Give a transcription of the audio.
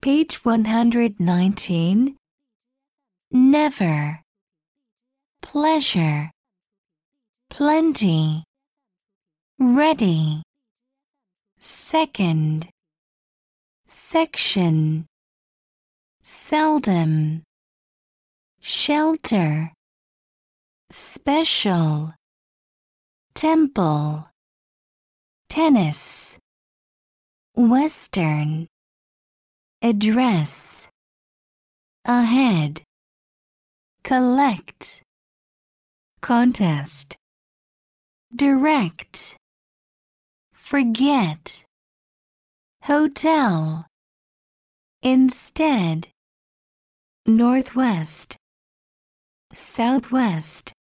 Page 119. Never. Pleasure. Plenty. Ready. Second. Section. Seldom. Shelter. Special. Temple. Tennis. Western. Address. Ahead. Collect. Contest. Direct. Forget. Hotel. Instead. Northwest. Southwest.